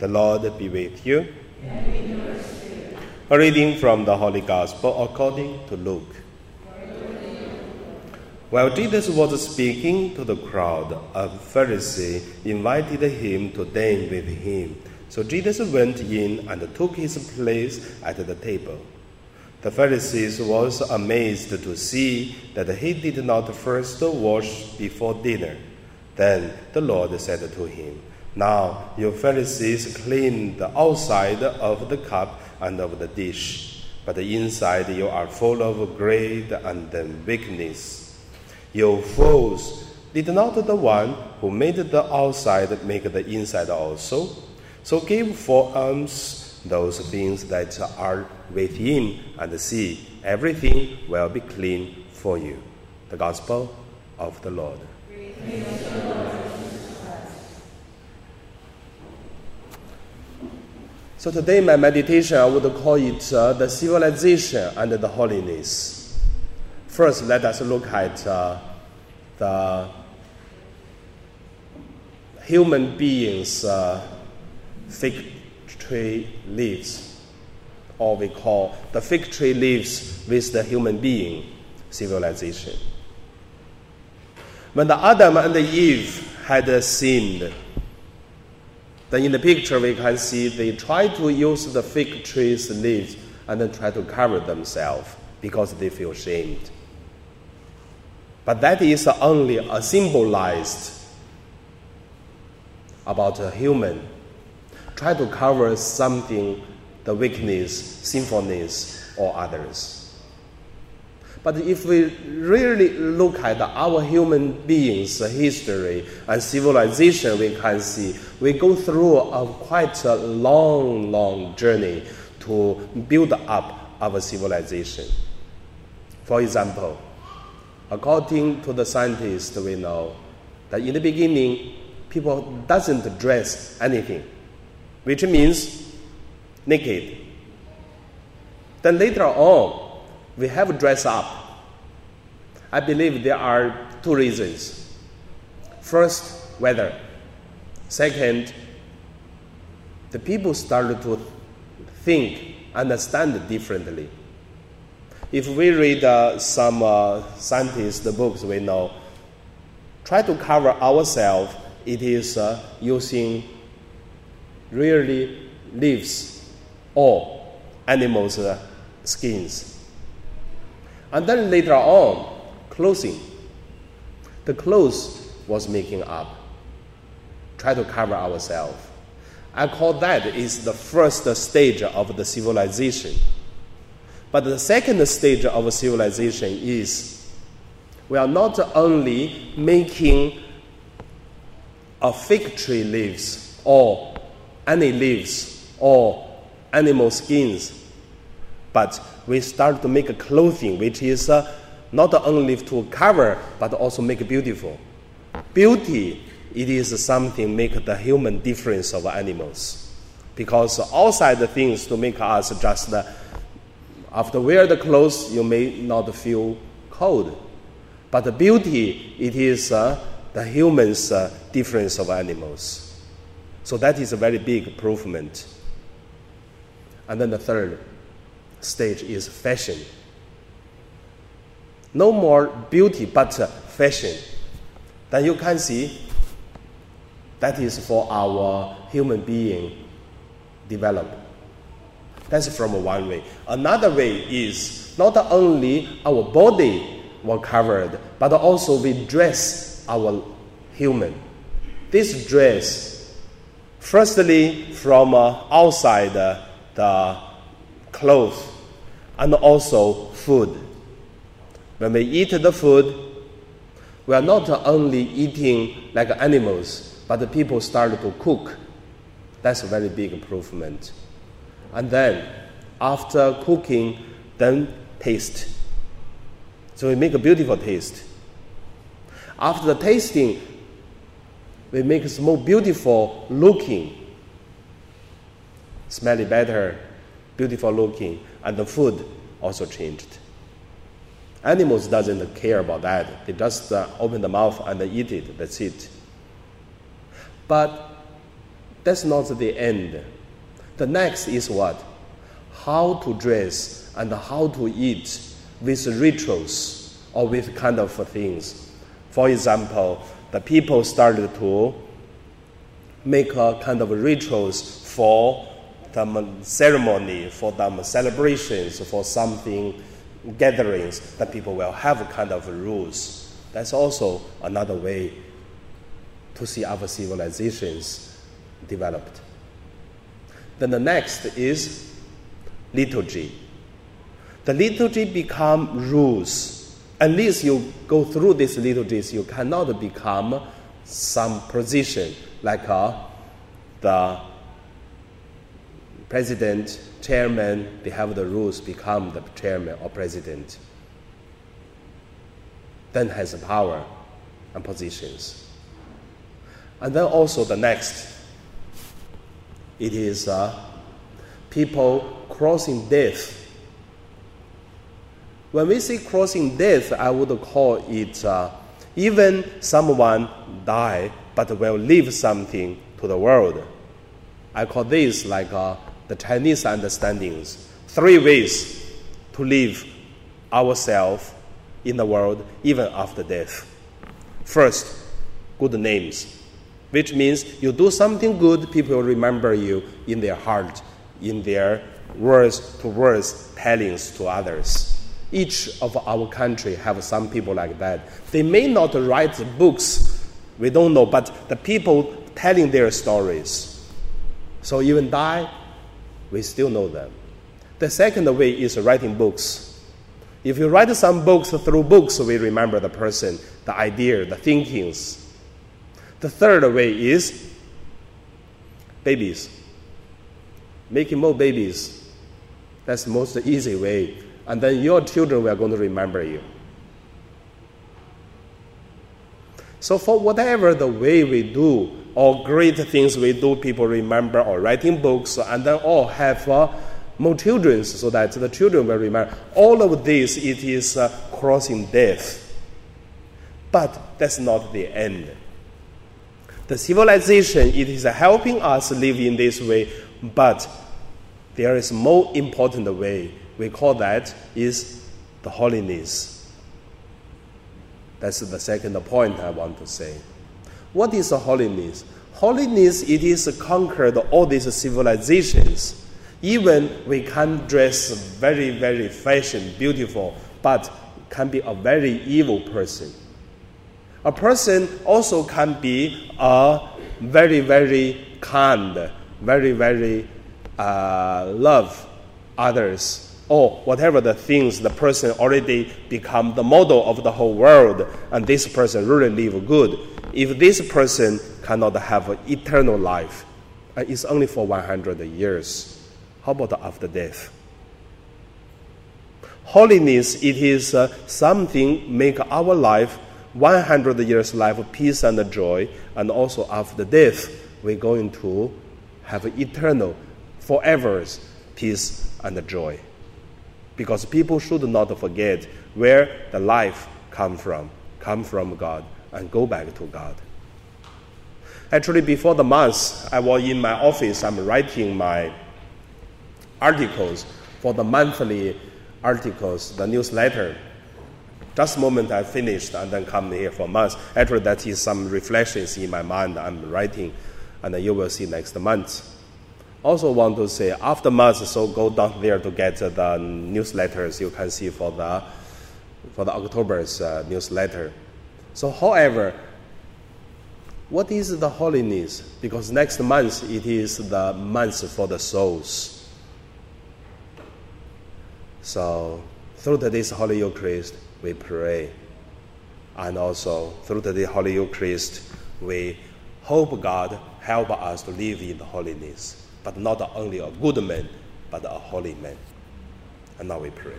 The Lord be with you. A reading from the Holy Gospel according to Luke. While Jesus was speaking to the crowd, a Pharisee invited him to dine with him. So Jesus went in and took his place at the table. The Pharisees was amazed to see that he did not first wash before dinner. Then the Lord said to him, Now you Pharisees clean the outside of the cup and of the dish, but the inside you are full of greed and wickedness. You fools, did not the one who made the outside make the inside also? So give for alms those things that are within, and see, everything will be clean for you. The Gospel of the Lord. So today, my meditation, I would call it uh, the civilization and the holiness. First, let us look at uh, the human beings' uh, fig tree leaves, or we call the fig tree leaves with the human being civilization. When the Adam and the Eve had sinned, then in the picture we can see they try to use the fig tree's leaves and then try to cover themselves because they feel shamed. But that is only a symbolized about a human. Try to cover something, the weakness, sinfulness, or others. But if we really look at our human beings' history and civilization, we can see we go through a quite a long, long journey to build up our civilization. For example, according to the scientists we know that in the beginning people doesn't dress anything which means naked then later on we have dress up. I believe there are two reasons. First weather. Second the people started to think understand differently. If we read uh, some uh, scientist books we know, try to cover ourselves, it is uh, using really leaves or animals' uh, skins. And then later on, clothing. The clothes was making up. Try to cover ourselves. I call that is the first stage of the civilization. But the second stage of civilization is we are not only making a fig tree leaves or any leaves or animal skins, but we start to make a clothing which is uh, not only to cover but also make beautiful. Beauty, it is something make the human difference of animals. Because outside the things to make us just uh, after wear the clothes, you may not feel cold. But the beauty, it is uh, the human's uh, difference of animals. So that is a very big improvement. And then the third stage is fashion. No more beauty, but fashion. Then you can see that is for our human being develop. That's from one way. Another way is not only our body were covered, but also we dress our human. This dress, firstly from uh, outside uh, the clothes and also food. When we eat the food, we are not only eating like animals, but the people start to cook. That's a very big improvement and then after cooking, then taste. So we make a beautiful taste. After the tasting, we make it more beautiful looking, smelly better, beautiful looking, and the food also changed. Animals doesn't care about that. They just uh, open the mouth and eat it. That's it. But That's not the end. The next is what? How to dress and how to eat with rituals or with kind of things. For example, the people started to make a kind of rituals for ceremony, for them celebrations, for something gatherings that people will have kind of rules. That's also another way to see our civilizations developed. Then the next is liturgy. The liturgy become rules. Unless you go through these liturgies, you cannot become some position like uh, the president, chairman, they have the rules become the chairman or president. Then has the power and positions. And then also the next, it is uh, people crossing death. When we say crossing death, I would call it uh, even someone die but will leave something to the world. I call this like uh, the Chinese understandings. Three ways to live ourselves in the world even after death. First, good names which means you do something good, people will remember you in their heart, in their words to words tellings to others. Each of our country have some people like that. They may not write books, we don't know, but the people telling their stories. So even die, we still know them. The second way is writing books. If you write some books through books, we remember the person, the idea, the thinkings. The third way is babies. Making more babies. That's most easy way. And then your children are going to remember you. So, for whatever the way we do, or great things we do, people remember, or writing books, and then all have uh, more children so that the children will remember. All of this, it is uh, crossing death. But that's not the end. The civilization, it is helping us live in this way, but there is more important way. We call that is the holiness. That's the second point I want to say. What is holiness? Holiness, it is conquered all these civilizations. Even we can dress very, very fashion, beautiful, but can be a very evil person. A person also can be a very, very kind, very, very uh, love others, or whatever the things the person already become the model of the whole world, and this person really live good. If this person cannot have eternal life, uh, it's only for 100 years. How about after death? Holiness, it is uh, something make our life 100 years life of peace and joy, and also after death, we're going to have eternal, forever peace and joy. Because people should not forget where the life come from, come from God, and go back to God. Actually, before the month, I was in my office. I'm writing my articles for the monthly articles, the newsletter just moment I finished and then come here for months. Actually, that is some reflections in my mind I'm writing, and you will see next month. Also, want to say after month, so go down there to get the newsletters you can see for the for the October's uh, newsletter. So, however, what is the holiness? Because next month it is the month for the souls. So, through today's Holy Eucharist, we pray. And also, through the Holy Eucharist, we hope God help us to live in the holiness, but not only a good man, but a holy man. And now we pray.